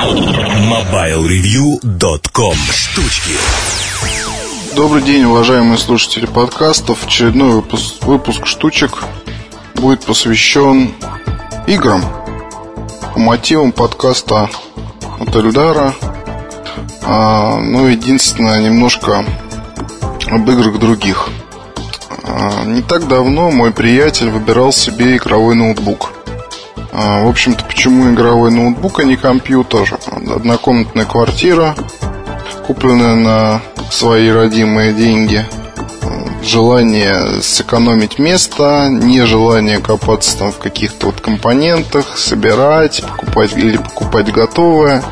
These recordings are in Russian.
MobileReview.com Штучки Добрый день, уважаемые слушатели подкастов. Очередной выпуск, выпуск штучек будет посвящен играм по мотивам подкаста от Эльдара. А, ну, единственное, немножко об играх других. А, не так давно мой приятель выбирал себе игровой ноутбук. А, в общем-то, почему игровой ноутбук, а не компьютер? Однокомнатная квартира, купленная на свои родимые деньги. Желание сэкономить место, нежелание копаться там в каких-то вот компонентах, собирать, покупать или покупать готовое,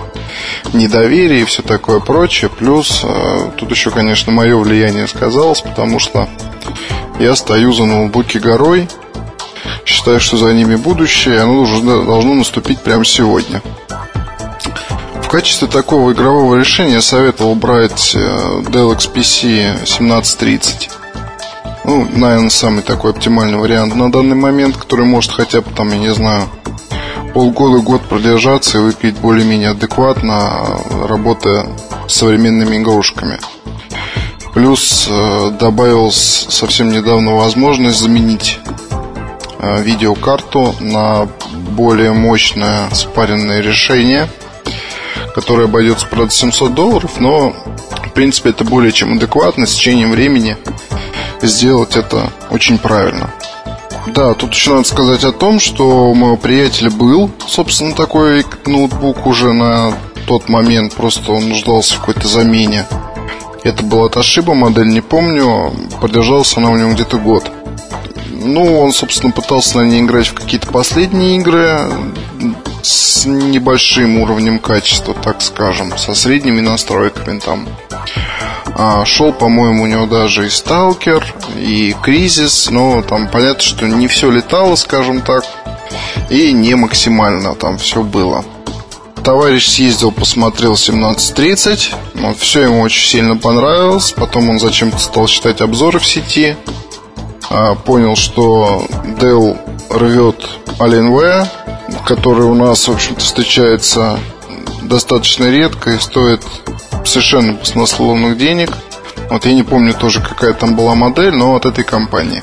недоверие и все такое прочее. Плюс э, тут еще, конечно, мое влияние сказалось, потому что я стою за ноутбуки горой, считаю, что за ними будущее, оно должно, должно наступить прямо сегодня. В качестве такого игрового решения я советовал брать э, Dell XPC 1730. Ну, наверное, самый такой оптимальный вариант на данный момент, который может хотя бы там, я не знаю, полгода-год продержаться и выглядеть более-менее адекватно, работая с современными игрушками. Плюс э, добавилась совсем недавно возможность заменить видеокарту на более мощное спаренное решение – который обойдется, правда, 700 долларов, но, в принципе, это более чем адекватно, с течением времени сделать это очень правильно. Да, тут еще надо сказать о том, что у моего приятеля был, собственно, такой ноутбук уже на тот момент, просто он нуждался в какой-то замене. Это была Toshiba модель, не помню, продержался она у него где-то год. Ну, он, собственно, пытался на ней играть в какие-то последние игры, с небольшим уровнем качества, так скажем, со средними настройками там. А, шел, по-моему, у него даже и Сталкер, и Кризис, но там понятно, что не все летало, скажем так, и не максимально там все было. Товарищ съездил, посмотрел 17.30, вот, все ему очень сильно понравилось, потом он зачем-то стал читать обзоры в сети, понял, что Dell рвет Alienware, который у нас, в общем-то, встречается достаточно редко и стоит совершенно баснословных денег. Вот я не помню тоже, какая там была модель, но от этой компании.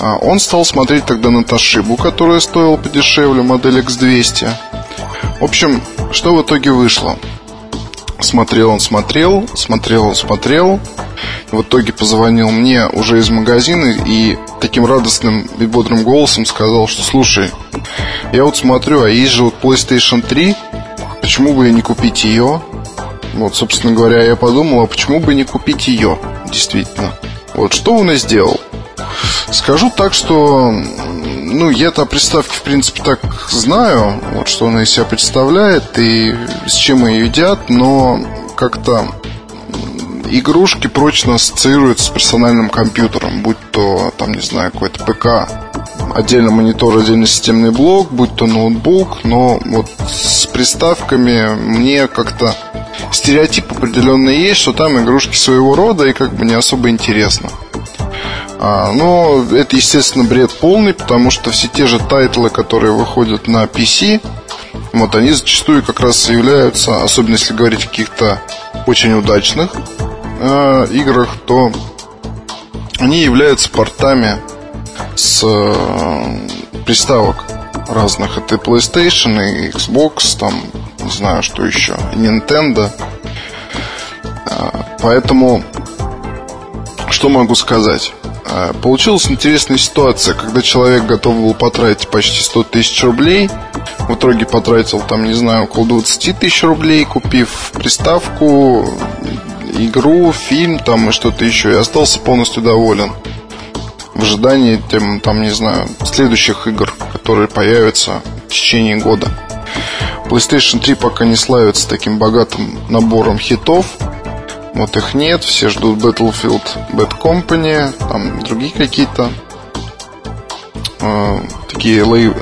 А он стал смотреть тогда на Toshiba, которая стоила подешевле, модель X200. В общем, что в итоге вышло? Смотрел он, смотрел, смотрел он, смотрел. В итоге позвонил мне уже из магазина и таким радостным и бодрым голосом сказал, что слушай, я вот смотрю, а есть же вот PlayStation 3, почему бы не купить ее? Вот, собственно говоря, я подумал, а почему бы не купить ее, действительно. Вот, что он и сделал. Скажу так, что ну, я-то о приставке, в принципе, так знаю, вот что она из себя представляет и с чем ее едят, но как-то игрушки прочно ассоциируются с персональным компьютером, будь то, там, не знаю, какой-то ПК, отдельно монитор, отдельно системный блок, будь то ноутбук, но вот с приставками мне как-то стереотип определенный есть, что там игрушки своего рода и как бы не особо интересно. А, но это, естественно, бред полный, потому что все те же title ы, которые выходят на PC, вот они зачастую как раз являются, особенно если говорить о каких-то очень удачных э, играх, то они являются портами с э, приставок разных. Это и PlayStation, и Xbox, там, не знаю, что еще, и Nintendo. Э, поэтому, что могу сказать? Э, получилась интересная ситуация, когда человек готов был потратить почти 100 тысяч рублей, в итоге потратил там, не знаю, около 20 тысяч рублей, купив приставку, игру, фильм там и что-то еще, и остался полностью доволен в ожидании, тем, там, не знаю, следующих игр, которые появятся в течение года. PlayStation 3 пока не славится таким богатым набором хитов. Вот их нет, все ждут Battlefield Bad Company, там другие какие-то э, такие лей...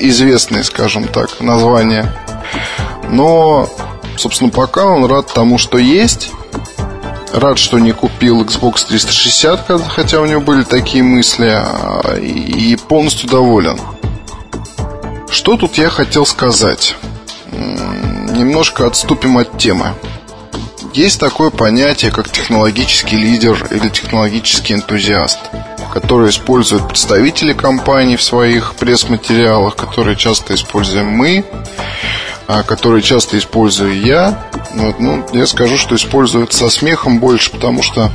известные, скажем так, названия. Но, собственно, пока он рад тому, что есть. Рад, что не купил Xbox 360, хотя у него были такие мысли, а, и полностью доволен. Что тут я хотел сказать? немножко отступим от темы. Есть такое понятие, как технологический лидер или технологический энтузиаст, который используют представители компаний в своих пресс-материалах, которые часто используем мы, а которые часто использую я. Вот, ну, я скажу, что используют со смехом больше, потому что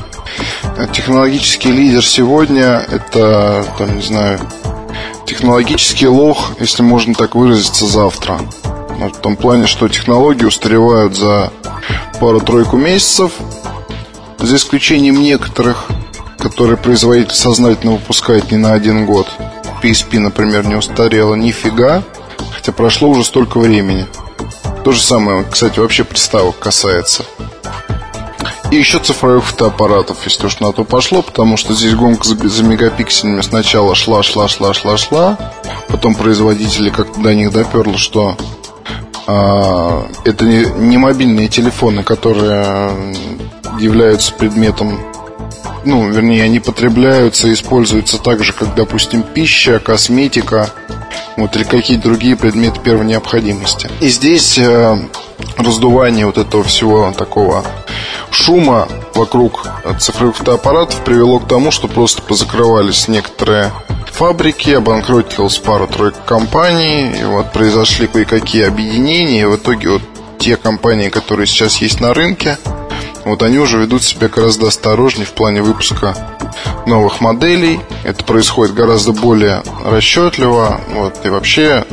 технологический лидер сегодня это, там, не знаю, технологический лох, если можно так выразиться, завтра. В том плане, что технологии устаревают за пару-тройку месяцев, за исключением некоторых, которые производитель сознательно выпускает не на один год. PSP, например, не устарела нифига, хотя прошло уже столько времени. То же самое, кстати, вообще приставок касается. И еще цифровых фотоаппаратов, если уж на то пошло, потому что здесь гонка за, мегапикселями сначала шла, шла, шла, шла, шла. Потом производители как-то до них доперло, что это не, не мобильные телефоны, которые являются предметом ну, вернее, они потребляются используются так же, как, допустим, пища, косметика, вот, или какие-то другие предметы первой необходимости. И здесь э, раздувание вот этого всего такого шума вокруг цифровых фотоаппаратов привело к тому, что просто позакрывались некоторые фабрики, обанкротилась пара-тройка компаний, и вот произошли кое-какие объединения, и в итоге вот те компании, которые сейчас есть на рынке, вот они уже ведут себя гораздо осторожнее в плане выпуска новых моделей. Это происходит гораздо более расчетливо. Вот, и вообще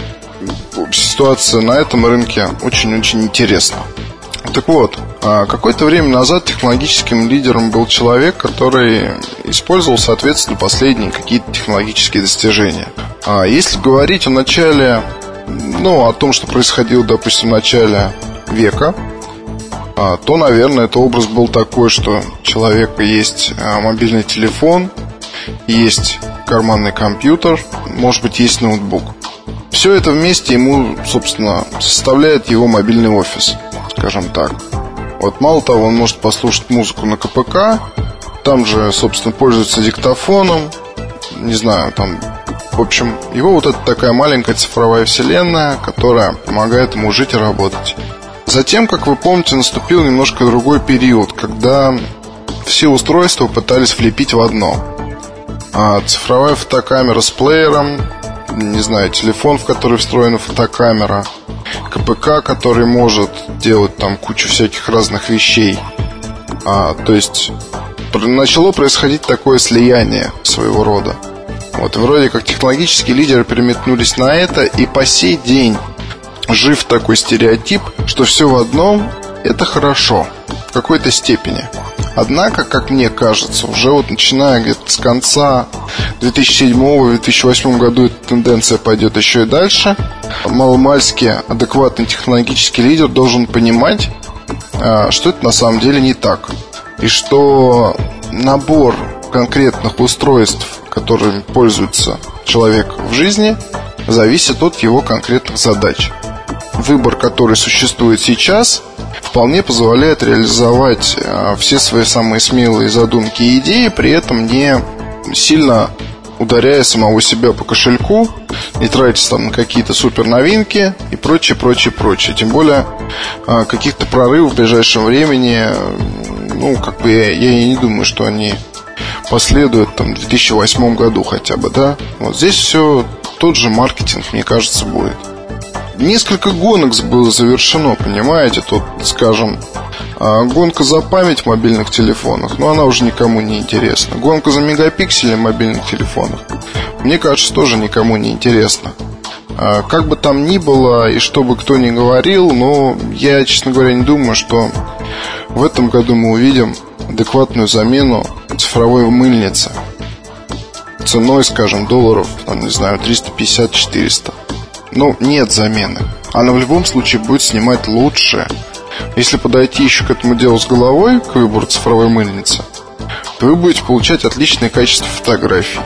ситуация на этом рынке очень-очень интересна. Так вот, а какое-то время назад технологическим лидером был человек, который использовал, соответственно, последние какие-то технологические достижения. А если говорить о начале, ну, о том, что происходило, допустим, в начале века, а, то, наверное, это образ был такой, что у человека есть а, мобильный телефон, есть карманный компьютер, может быть, есть ноутбук. Все это вместе ему, собственно, составляет его мобильный офис, скажем так. Вот мало того, он может послушать музыку на КПК, там же, собственно, пользуется диктофоном, не знаю, там в общем, его вот это такая маленькая цифровая вселенная, которая помогает ему жить и работать. Затем, как вы помните, наступил немножко другой период, когда все устройства пытались влепить в одно. А цифровая фотокамера с плеером, не знаю, телефон, в который встроена фотокамера, КПК, который может делать там кучу всяких разных вещей. А, то есть начало происходить такое слияние своего рода. Вот вроде как технологические лидеры переметнулись на это, и по сей день жив такой стереотип, что все в одном – это хорошо в какой-то степени. Однако, как мне кажется, уже вот начиная где-то с конца 2007-2008 году эта тенденция пойдет еще и дальше. Маломальский адекватный технологический лидер должен понимать, а, что это на самом деле не так. И что набор конкретных устройств, которыми пользуется человек в жизни, зависит от его конкретных задач выбор, который существует сейчас, вполне позволяет реализовать э, все свои самые смелые задумки и идеи, при этом не сильно ударяя самого себя по кошельку, не тратить там на какие-то супер новинки и прочее, прочее, прочее. Тем более э, каких-то прорывов в ближайшем времени, э, ну, как бы я, я и не думаю, что они последуют там в 2008 году хотя бы, да. Вот здесь все тот же маркетинг, мне кажется, будет. Несколько гонок было завершено, понимаете? Тут, скажем, а, гонка за память в мобильных телефонах, но она уже никому не интересна. Гонка за мегапиксели в мобильных телефонах, мне кажется, тоже никому не интересна. А, как бы там ни было и что бы кто ни говорил, но я, честно говоря, не думаю, что в этом году мы увидим адекватную замену цифровой мыльницы ценой, скажем, долларов, там, не знаю, 350-400 ну, нет замены. Она в любом случае будет снимать лучше. Если подойти еще к этому делу с головой, к выбору цифровой мыльницы, то вы будете получать отличное качество фотографий.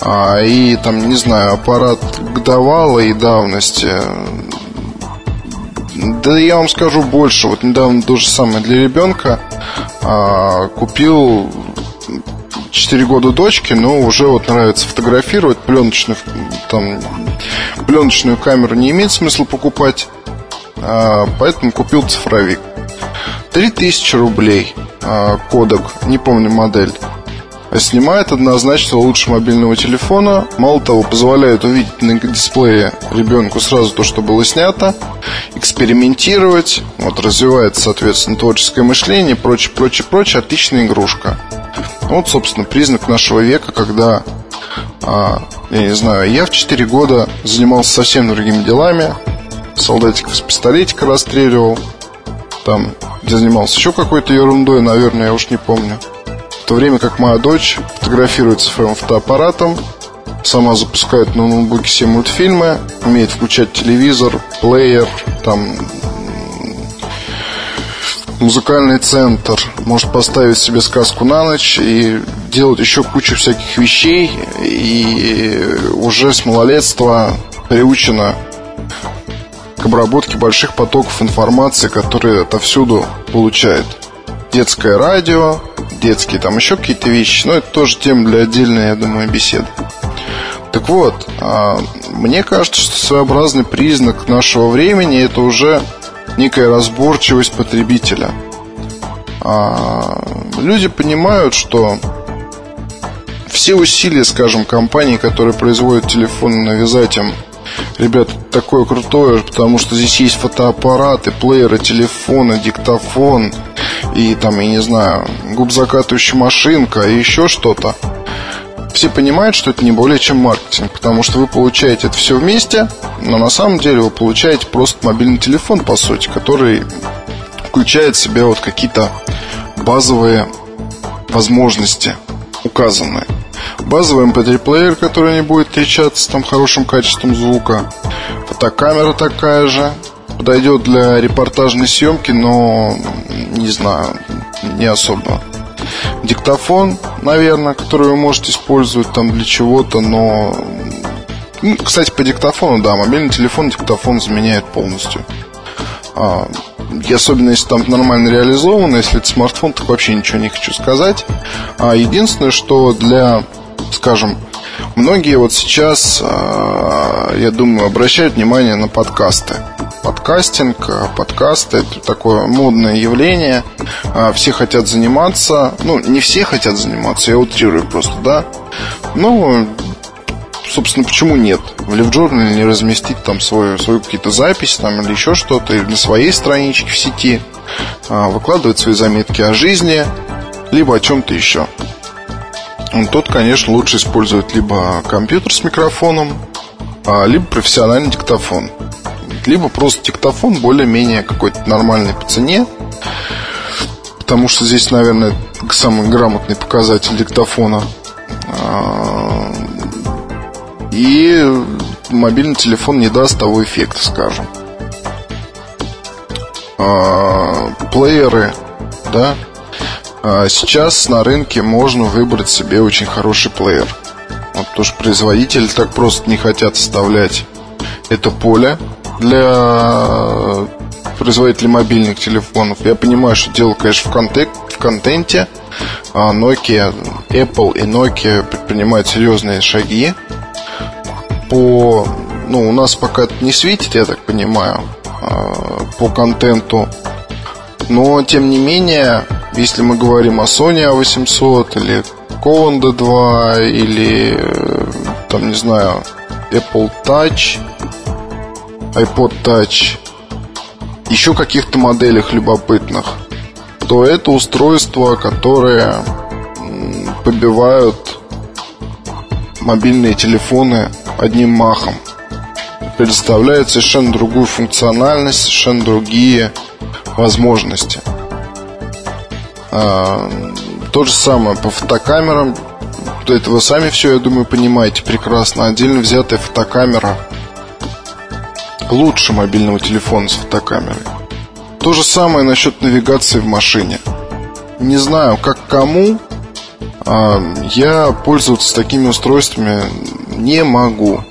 А, и там, не знаю, аппарат годовалой давности да я вам скажу больше. Вот недавно то же самое для ребенка а, купил 4 года дочки, но уже вот нравится фотографировать пленочную, там, пленочную камеру не имеет смысла покупать. а, поэтому купил цифровик. 3000 рублей а, кодек, не помню модель. Снимает однозначно лучше мобильного телефона. Мало того, позволяет увидеть на дисплее ребенку сразу то, что было снято, экспериментировать, вот, развивается, соответственно, творческое мышление, прочее, прочее, прочее. Отличная игрушка. Вот, собственно, признак нашего века, когда, а, я не знаю, я в 4 года занимался совсем другими делами. Солдатиков с пистолетика расстреливал. Там, где занимался еще какой-то ерундой, наверное, я уж не помню то время как моя дочь фотографируется своим фотоаппаратом, сама запускает на ноутбуке все мультфильмы, умеет включать телевизор, плеер, там музыкальный центр, может поставить себе сказку на ночь и делать еще кучу всяких вещей, и уже с малолетства приучена к обработке больших потоков информации, которые отовсюду получает. Детское радио, детские, там еще какие-то вещи. Но это тоже тема для отдельной, я думаю, беседы. Так вот, а, мне кажется, что своеобразный признак нашего времени это уже некая разборчивость потребителя. А, люди понимают, что все усилия, скажем, компаний, которые производят телефоны, навязать им Ребят, такое крутое, потому что здесь есть фотоаппараты, плееры, телефоны, диктофон и там, я не знаю, губзакатывающая машинка и еще что-то. Все понимают, что это не более чем маркетинг, потому что вы получаете это все вместе, но на самом деле вы получаете просто мобильный телефон, по сути, который включает в себя вот какие-то базовые возможности указанные. Базовый MP3-плеер, который не будет отличаться там хорошим качеством звука. Фотокамера такая же. Подойдет для репортажной съемки, но не знаю, не особо. Диктофон, наверное, который вы можете использовать там для чего-то, но... Кстати, по диктофону, да, мобильный телефон диктофон заменяет полностью. А, и особенно если там нормально реализовано, если это смартфон, так вообще ничего не хочу сказать. А единственное, что для скажем, многие вот сейчас, а, я думаю, обращают внимание на подкасты. Подкастинг, а, подкасты – это такое модное явление. А, все хотят заниматься. Ну, не все хотят заниматься, я утрирую просто, да. Ну, собственно, почему нет? В LiveJournal не разместить там свою, свою какие-то записи там, или еще что-то, или на своей страничке в сети, выкладывать свои заметки о жизни, либо о чем-то еще. Тот, конечно, лучше использовать либо компьютер с микрофоном, а, либо профессиональный диктофон. Либо просто диктофон более-менее какой-то нормальный по цене. Потому что здесь, наверное, самый грамотный показатель диктофона. А, и мобильный телефон не даст того эффекта, скажем. А, плееры, да, сейчас на рынке можно выбрать себе очень хороший плеер. Вот, потому что производители так просто не хотят оставлять это поле для производителей мобильных телефонов. Я понимаю, что дело, конечно, в, контек- в контенте. А Nokia, Apple и Nokia предпринимают серьезные шаги по... Ну, у нас пока это не светит, я так понимаю, а, по контенту. Но, тем не менее, если мы говорим о Sony A800 или Cowan D2 или э, там, не знаю, Apple Touch, iPod Touch, еще каких-то моделях любопытных, то это устройства, которые побивают мобильные телефоны одним махом. Предоставляют совершенно другую функциональность, совершенно другие возможности. А, то же самое по фотокамерам. Это вы сами все, я думаю, понимаете прекрасно. Отдельно взятая фотокамера лучше мобильного телефона с фотокамерой. То же самое насчет навигации в машине. Не знаю, как кому, а я пользоваться такими устройствами не могу.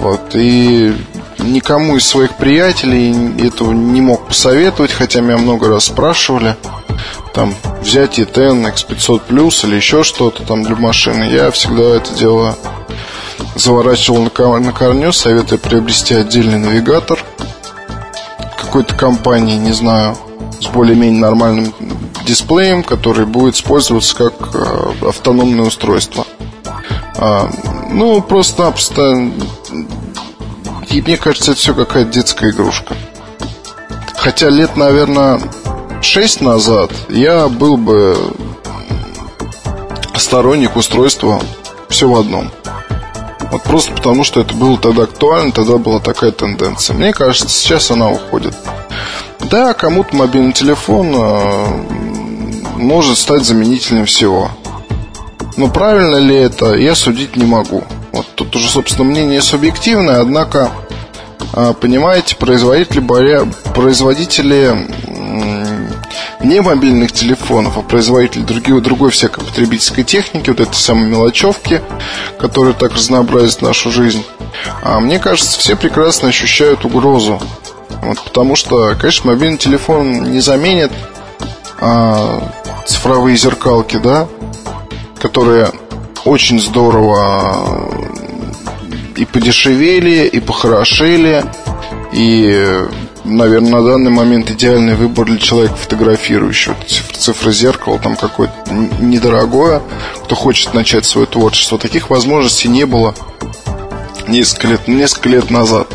Вот, и никому из своих приятелей этого не мог посоветовать, хотя меня много раз спрашивали там взять E10, X500 Plus или еще что-то там для машины, я всегда это дело заворачивал на, корню, советую приобрести отдельный навигатор, какой-то компании, не знаю, с более-менее нормальным дисплеем, который будет использоваться как э, автономное устройство. А, ну, просто-напросто и мне кажется, это все какая-то детская игрушка. Хотя лет, наверное, шесть назад я был бы сторонник устройства все в одном. Вот просто потому, что это было тогда актуально, тогда была такая тенденция. Мне кажется, сейчас она уходит. Да, кому-то мобильный телефон э, может стать заменителем всего. Но правильно ли это, я судить не могу. Уже, собственно, мнение субъективное, однако, э, понимаете, производители, производители не мобильных телефонов, а производители другой, другой всякой потребительской техники, вот этой самой мелочевки, которая так разнообразит нашу жизнь. А мне кажется, все прекрасно ощущают угрозу. Вот, потому что, конечно, мобильный телефон не заменит а, цифровые зеркалки, да, которые очень здорово и подешевели, и похорошели, и наверное, на данный момент идеальный выбор для человека, фотографирующего. Цифра зеркала там какое-то недорогое, кто хочет начать свое творчество. Таких возможностей не было несколько лет, несколько лет назад.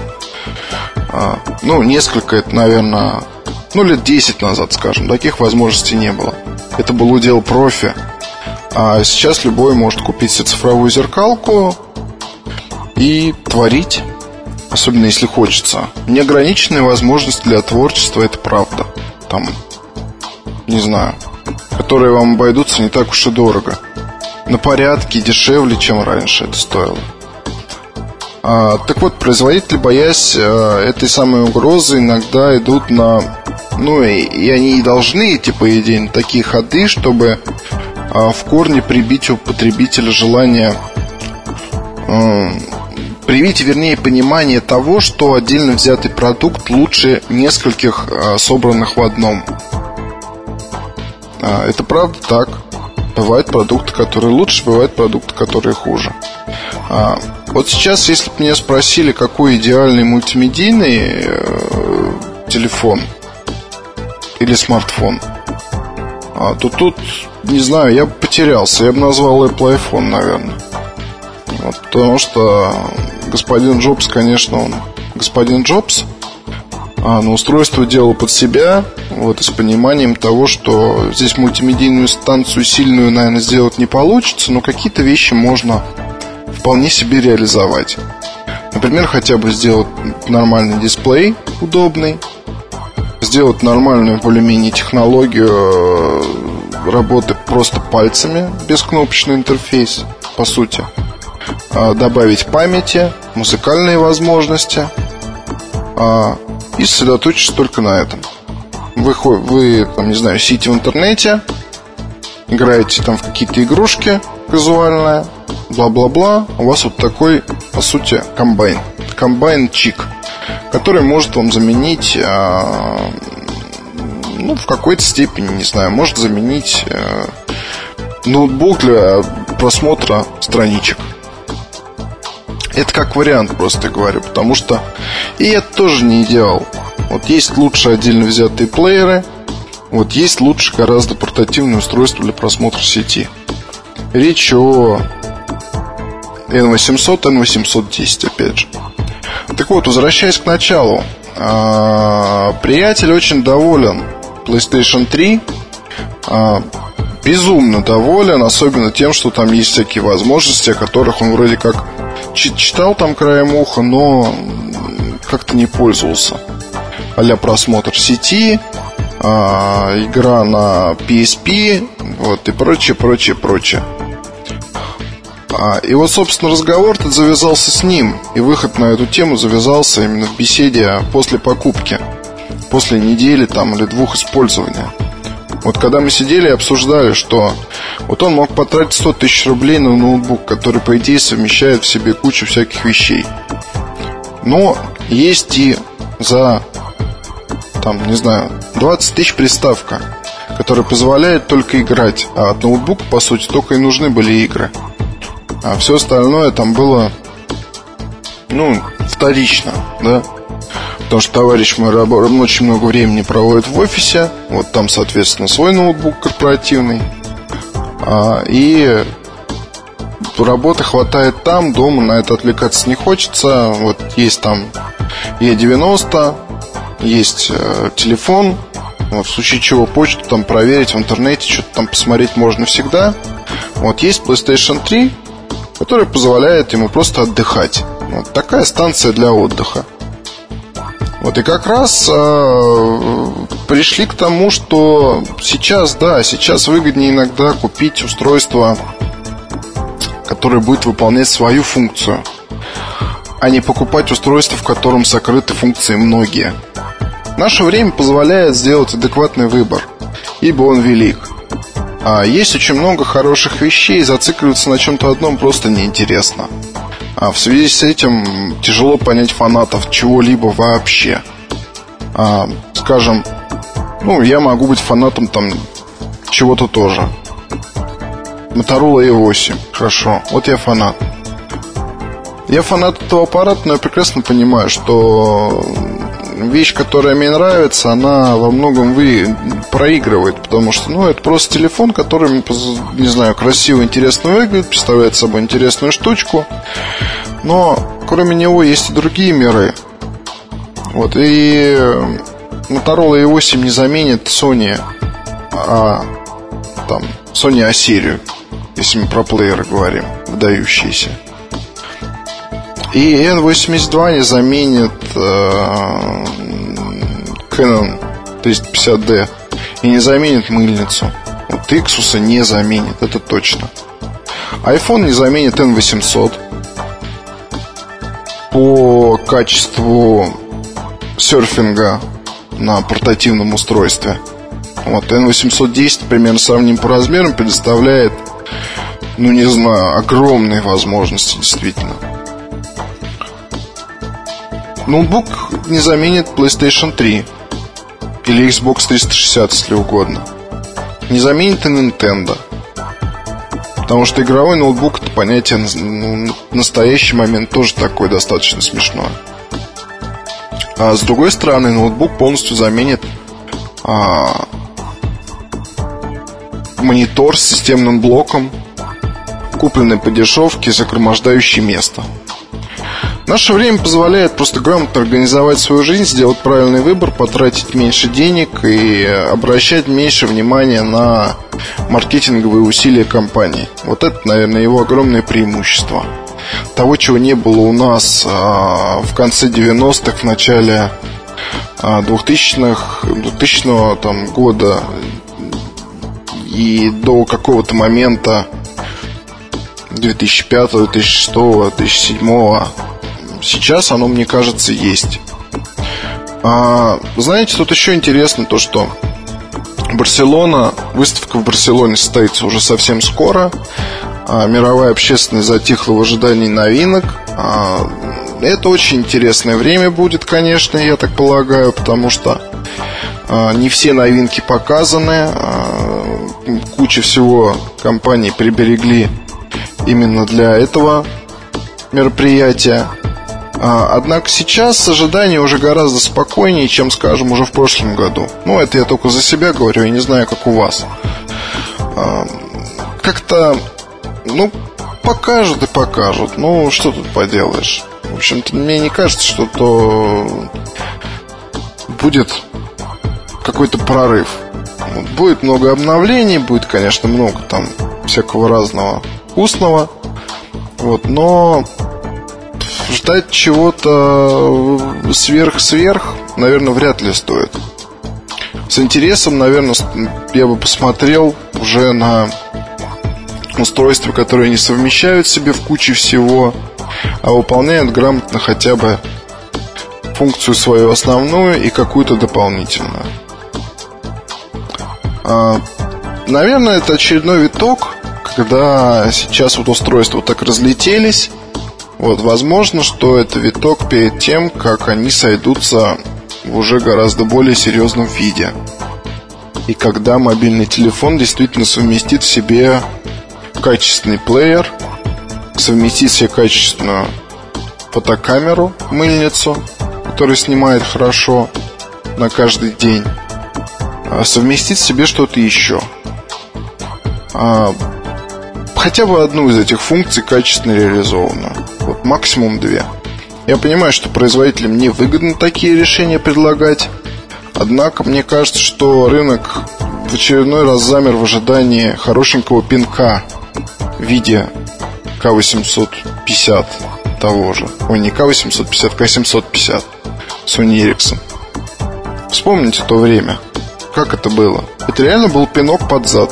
А, ну, несколько, это, наверное, ну, лет 10 назад, скажем. Таких возможностей не было. Это был удел профи. А сейчас любой может купить себе цифровую зеркалку и творить особенно если хочется. Неограниченная возможность для творчества, это правда. Там, не знаю, которые вам обойдутся не так уж и дорого. На порядке дешевле, чем раньше это стоило. А, так вот, производители, боясь а, этой самой угрозы, иногда идут на... Ну, и, и они и должны идти, по идее, на такие ходы, чтобы а, в корне прибить у потребителя желание привить, вернее, понимание того, что отдельно взятый продукт лучше нескольких а, собранных в одном. А, это правда так. Бывают продукты, которые лучше, бывают продукты, которые хуже. А, вот сейчас, если бы меня спросили, какой идеальный мультимедийный э, телефон или смартфон, то тут, не знаю, я бы потерялся. Я бы назвал Apple iPhone, наверное. Вот, потому что господин Джобс, конечно, он господин Джобс, а, но устройство делал под себя, вот, и с пониманием того, что здесь мультимедийную станцию сильную, наверное, сделать не получится, но какие-то вещи можно вполне себе реализовать. Например, хотя бы сделать нормальный дисплей, удобный, сделать нормальную более-менее технологию э, работы просто пальцами, без кнопочный интерфейс, по сути – добавить памяти, музыкальные возможности а, и сосредоточиться только на этом. Вы, вы там, не знаю, сидите в интернете, играете там в какие-то игрушки казуальные, бла-бла-бла, у вас вот такой, по сути, комбайн. Комбайн-чик, который может вам заменить а, ну, в какой-то степени, не знаю, может заменить ноутбук для просмотра страничек. Это как вариант, просто говорю, потому что и это тоже не идеал. Вот есть лучше отдельно взятые плееры, вот есть лучше гораздо портативное устройство для просмотра сети. Речь о N800, N810, опять же. Так вот, возвращаясь к началу. А, приятель очень доволен PlayStation 3 безумно доволен, особенно тем, что там есть всякие возможности, о которых он вроде как читал там краем уха, но как-то не пользовался. а просмотр сети, а, игра на PSP, вот, и прочее, прочее, прочее. А, и вот, собственно, разговор этот завязался с ним, и выход на эту тему завязался именно в беседе после покупки, после недели там или двух использования. Вот когда мы сидели и обсуждали, что вот он мог потратить 100 тысяч рублей на ноутбук, который, по идее, совмещает в себе кучу всяких вещей. Но есть и за, там, не знаю, 20 тысяч приставка, которая позволяет только играть. А от ноутбука, по сути, только и нужны были игры. А все остальное там было, ну, вторично, да. Потому что товарищ мой очень много времени проводит в офисе. Вот там, соответственно, свой ноутбук корпоративный. А, и работы хватает там, дома на это отвлекаться не хочется. Вот есть там Е90, есть э, телефон, в случае чего почту там проверить в интернете, что-то там посмотреть можно всегда. Вот есть PlayStation 3, которая позволяет ему просто отдыхать. Вот такая станция для отдыха. Вот и как раз э, пришли к тому, что сейчас, да, сейчас выгоднее иногда купить устройство который будет выполнять свою функцию, а не покупать устройство, в котором сокрыты функции многие. Наше время позволяет сделать адекватный выбор, ибо он велик. А есть очень много хороших вещей, зацикливаться на чем-то одном просто неинтересно. А в связи с этим тяжело понять фанатов чего-либо вообще. А, скажем, ну, я могу быть фанатом там чего-то тоже. Motorola E8. Хорошо. Вот я фанат. Я фанат этого аппарата, но я прекрасно понимаю, что вещь, которая мне нравится, она во многом вы проигрывает, потому что, ну, это просто телефон, который, не знаю, красиво, интересно выглядит, представляет собой интересную штучку, но кроме него есть и другие миры. Вот, и Motorola E8 не заменит Sony, а там, Sony A-серию если мы про плееры говорим, выдающиеся. И N82 не заменит э, Canon 350D и не заменит мыльницу. Вот Ixus не заменит, это точно. iPhone не заменит N800 по качеству серфинга на портативном устройстве. Вот N810 примерно сравним по размерам предоставляет ну не знаю, огромные возможности действительно. Ноутбук не заменит PlayStation 3 или Xbox 360, если угодно. Не заменит и Nintendo. Потому что игровой ноутбук это понятие ну, в настоящий момент тоже такое достаточно смешное. А с другой стороны, ноутбук полностью заменит а, монитор с системным блоком, купленный по дешевке, загромождающий место. Наше время позволяет просто грамотно организовать свою жизнь, сделать правильный выбор, потратить меньше денег и обращать меньше внимания на маркетинговые усилия компании. Вот это, наверное, его огромное преимущество. Того, чего не было у нас а, в конце 90-х, в начале а, 2000-х, 2000 там, года и до какого-то момента 2005, 2006, 2007. Сейчас оно, мне кажется, есть. А, знаете, тут еще интересно то, что Барселона, выставка в Барселоне состоится уже совсем скоро. А, мировая общественность затихла в ожидании новинок. А, это очень интересное время будет, конечно, я так полагаю, потому что а, не все новинки показаны. А, куча всего компаний приберегли именно для этого мероприятия. А, однако сейчас ожидания уже гораздо спокойнее, чем, скажем, уже в прошлом году. Ну, это я только за себя говорю, я не знаю, как у вас. А, как-то, ну, покажут и покажут. Ну, что тут поделаешь? В общем-то, мне не кажется, что то будет какой-то прорыв. Будет много обновлений, будет, конечно, много там всякого разного вкусного. Вот, но ждать чего-то сверх-сверх, наверное, вряд ли стоит. С интересом, наверное, я бы посмотрел уже на устройства, которые не совмещают себе в куче всего, а выполняют грамотно хотя бы функцию свою основную и какую-то дополнительную. А, наверное, это очередной виток когда сейчас вот устройства так разлетелись, вот, возможно, что это виток перед тем, как они сойдутся в уже гораздо более серьезном виде. И когда мобильный телефон действительно совместит в себе качественный плеер, совместит в себе качественную фотокамеру, мыльницу, который снимает хорошо на каждый день, а совместить в себе что-то еще. А, хотя бы одну из этих функций качественно реализовано. Максимум две. Я понимаю, что производителям не выгодно такие решения предлагать. Однако мне кажется, что рынок в очередной раз замер в ожидании хорошенького пинка в виде К850 того же. Ой, не К850, К750 Sony Ericsson. Вспомните то время. Как это было? Это реально был пинок под зад.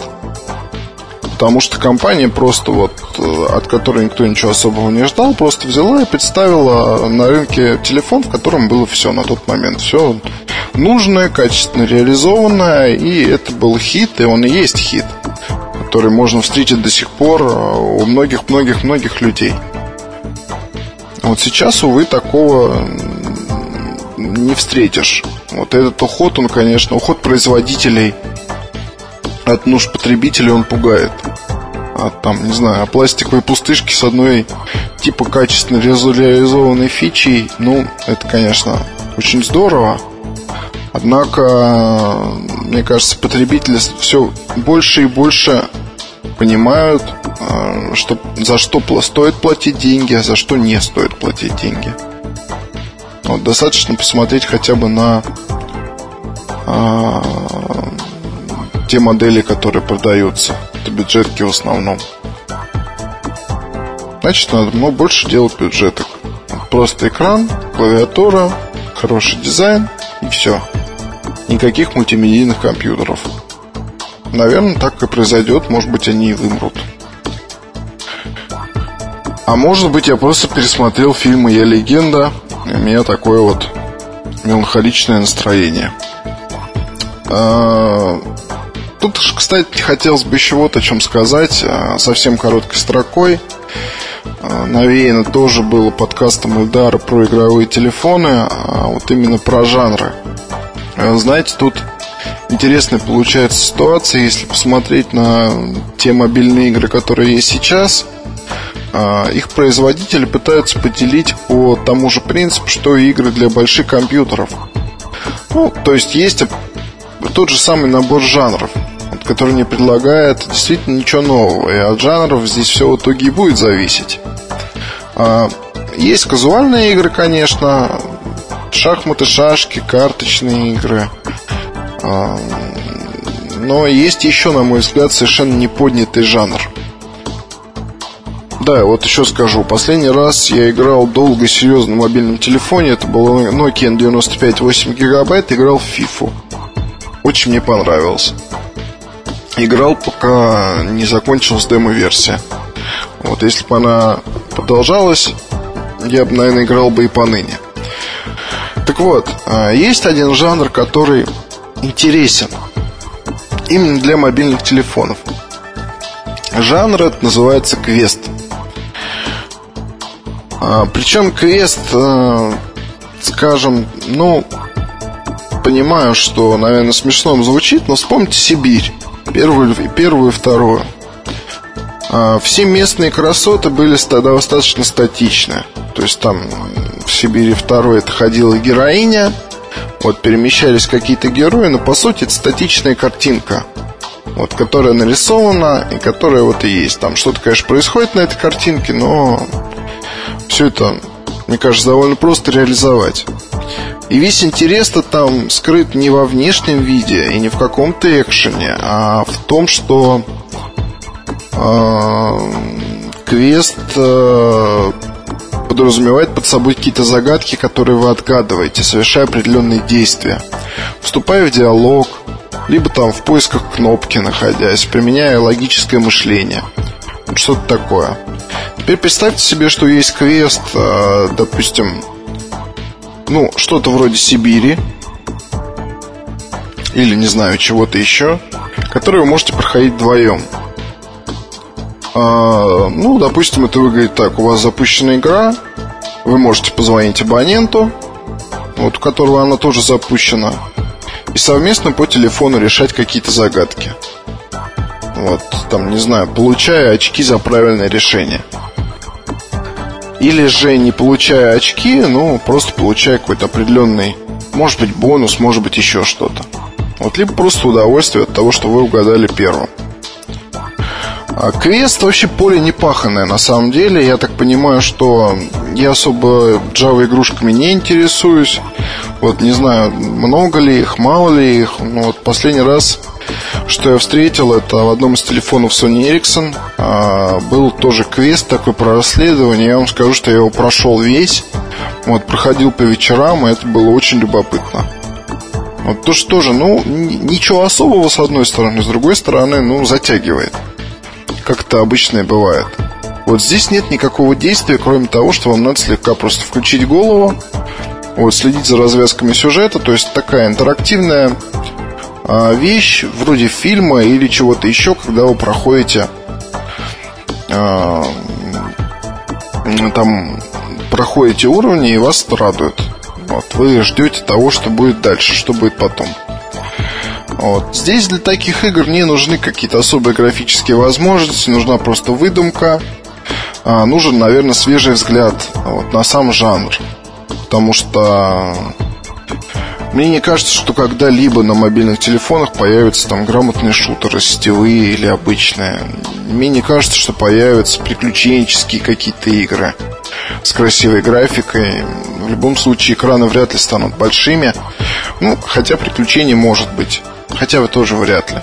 Потому что компания просто вот, э, от которой никто ничего особого не ждал, просто взяла и представила на рынке телефон, в котором было все на тот момент. Все нужное, качественно реализованное, и это был хит, и он и есть хит, который можно встретить до сих пор э, у многих-многих-многих людей. Вот сейчас, увы, такого не встретишь. Вот этот уход, он, конечно, уход производителей от нужд потребителей, он пугает. А там, не знаю, а пластиковые пустышки с одной типа качественно реализованной фичей, ну, это, конечно, очень здорово. Однако, мне кажется, потребители все больше и больше понимают, а, что, за что стоит платить деньги, а за что не стоит платить деньги. Вот, достаточно посмотреть хотя бы на а, те модели, которые продаются. Это бюджетки в основном. Значит, надо ну, больше делать бюджеток. Просто экран, клавиатура, хороший дизайн и все. Никаких мультимедийных компьютеров. Наверное, так и произойдет. Может быть, они и вымрут. А может быть, я просто пересмотрел фильмы «Я легенда», и у меня такое вот меланхоличное настроение. А, тут, кстати, хотелось бы еще вот о чем сказать, а, совсем короткой строкой. А, навеяно тоже было подкастом Эльдара про игровые телефоны, а вот именно про жанры. Знаете, тут интересная получается ситуация, если посмотреть на те мобильные игры, которые есть сейчас – их производители пытаются поделить по тому же принципу, что и игры для больших компьютеров. Ну, то есть есть тот же самый набор жанров, который не предлагает действительно ничего нового. И от жанров здесь все в итоге и будет зависеть. А, есть казуальные игры, конечно, шахматы, шашки, карточные игры. А, но есть еще, на мой взгляд, совершенно неподнятый жанр – да, вот еще скажу. Последний раз я играл долго и серьезно на мобильном телефоне. Это был Nokia N95 8 гигабайт. Играл в FIFA. Очень мне понравился. Играл, пока не закончилась демо-версия. Вот, если бы она продолжалась, я бы, наверное, играл бы и поныне. Так вот, а, есть один жанр, который интересен именно для мобильных телефонов. Жанр это называется квест. А, причем квест, э, скажем, ну, понимаю, что, наверное, смешно звучит, но вспомните Сибирь. Первую, первую и вторую. А, все местные красоты были достаточно статичны. То есть там в Сибири второй это ходила героиня, вот перемещались какие-то герои, но по сути это статичная картинка. Вот, которая нарисована и которая вот и есть. Там что-то, конечно, происходит на этой картинке, но все это, мне кажется, довольно просто реализовать. И весь интерес-то там скрыт не во внешнем виде и не в каком-то экшене, а в том, что э, квест э, подразумевает под собой какие-то загадки, которые вы отгадываете, совершая определенные действия. Вступая в диалог, либо там в поисках кнопки находясь, применяя логическое мышление. Что-то такое. Теперь представьте себе, что есть квест, э, допустим, ну, что-то вроде Сибири, или, не знаю, чего-то еще, который вы можете проходить вдвоем. А, ну, допустим, это выглядит так. У вас запущена игра, вы можете позвонить абоненту, вот у которого она тоже запущена, и совместно по телефону решать какие-то загадки. Вот, там, не знаю, получая очки за правильное решение. Или же не получая очки, ну, просто получая какой-то определенный, может быть, бонус, может быть, еще что-то. Вот, либо просто удовольствие от того, что вы угадали первым. А квест вообще поле не паханное на самом деле. Я так понимаю, что я особо Java игрушками не интересуюсь. Вот не знаю, много ли их, мало ли их. Но вот последний раз, что я встретил, это в одном из телефонов Sony Ericsson а, был тоже квест такой про расследование. Я вам скажу, что я его прошел весь. Вот, проходил по вечерам, и это было очень любопытно. Вот то, что тоже, ну, ничего особого с одной стороны, с другой стороны, ну, затягивает как это обычно и бывает. Вот здесь нет никакого действия, кроме того, что вам надо слегка просто включить голову, вот, следить за развязками сюжета, то есть такая интерактивная вещь, вроде фильма или чего-то еще, когда вы проходите а, там проходите уровни и вас радует. Вот, вы ждете того, что будет дальше, что будет потом. Вот. Здесь для таких игр не нужны какие-то особые графические возможности, нужна просто выдумка. А, нужен, наверное, свежий взгляд вот, на сам жанр. Потому что мне не кажется, что когда-либо на мобильных телефонах появятся там грамотные шутеры, сетевые или обычные. Мне не кажется, что появятся приключенческие какие-то игры с красивой графикой. В любом случае экраны вряд ли станут большими. Ну, хотя приключений может быть. Хотя вы тоже вряд ли.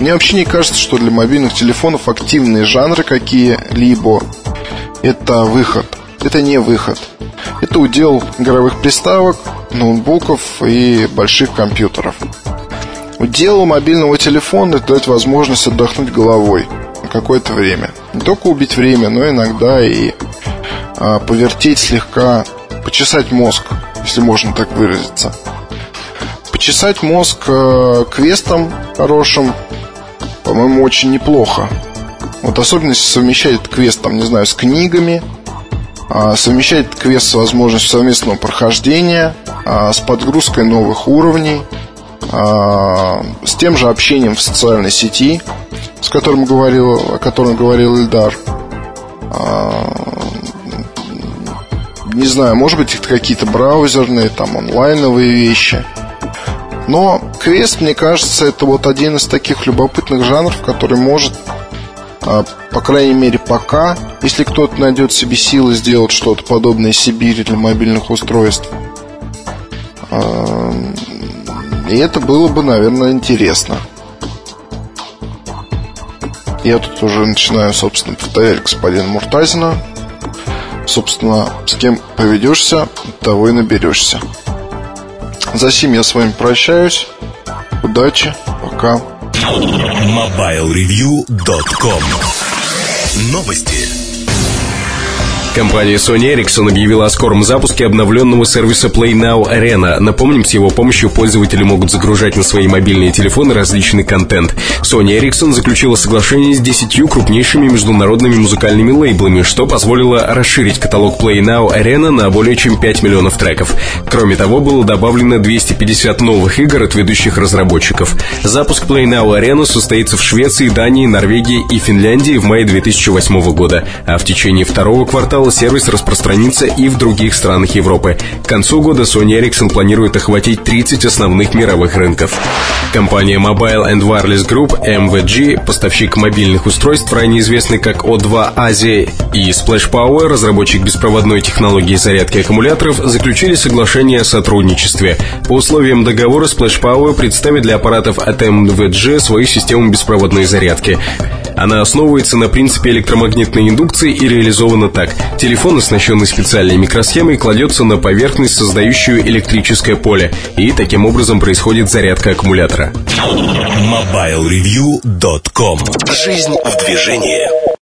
Мне вообще не кажется, что для мобильных телефонов активные жанры какие-либо это выход. Это не выход. Это удел игровых приставок, ноутбуков и больших компьютеров. Удел мобильного телефона дать возможность отдохнуть головой на какое-то время. Не только убить время, но иногда и а, повертеть слегка, почесать мозг, если можно так выразиться почесать мозг э, квестом хорошим, по-моему, очень неплохо. Вот особенно если совмещать этот квест, там, не знаю, с книгами, э, совмещать квест с возможностью совместного прохождения, с подгрузкой новых уровней, э, с тем же общением в социальной сети, с которым говорил, о котором говорил Ильдар. Э, не знаю, может быть, это какие-то браузерные, там, онлайновые вещи – но квест, мне кажется, это вот один из таких любопытных жанров, который может, а, по крайней мере, пока, если кто-то найдет себе силы сделать что-то подобное Сибири для мобильных устройств. А, и это было бы, наверное, интересно. Я тут уже начинаю, собственно, повторять господина Муртазина. Собственно, с кем поведешься, того и наберешься. За сим я с вами прощаюсь. Удачи. Пока. MobileReview.com Новости. Компания Sony Ericsson объявила о скором запуске обновленного сервиса Play Now Arena. Напомним, с его помощью пользователи могут загружать на свои мобильные телефоны различный контент. Sony Ericsson заключила соглашение с десятью крупнейшими международными музыкальными лейблами, что позволило расширить каталог Play Now Arena на более чем 5 миллионов треков. Кроме того, было добавлено 250 новых игр от ведущих разработчиков. Запуск Play Now Arena состоится в Швеции, Дании, Норвегии и Финляндии в мае 2008 года, а в течение второго квартала скоро сервис распространится и в других странах Европы. К концу года Sony Ericsson планирует охватить 30 основных мировых рынков. Компания Mobile and Wireless Group MVG, поставщик мобильных устройств, ранее известный как O2 Asia и Splash Power, разработчик беспроводной технологии зарядки аккумуляторов, заключили соглашение о сотрудничестве. По условиям договора Splash Power представит для аппаратов от MVG свою систему беспроводной зарядки. Она основывается на принципе электромагнитной индукции и реализована так. Телефон, оснащенный специальной микросхемой, кладется на поверхность, создающую электрическое поле, и таким образом происходит зарядка аккумулятора. MobileReview.com Жизнь в движении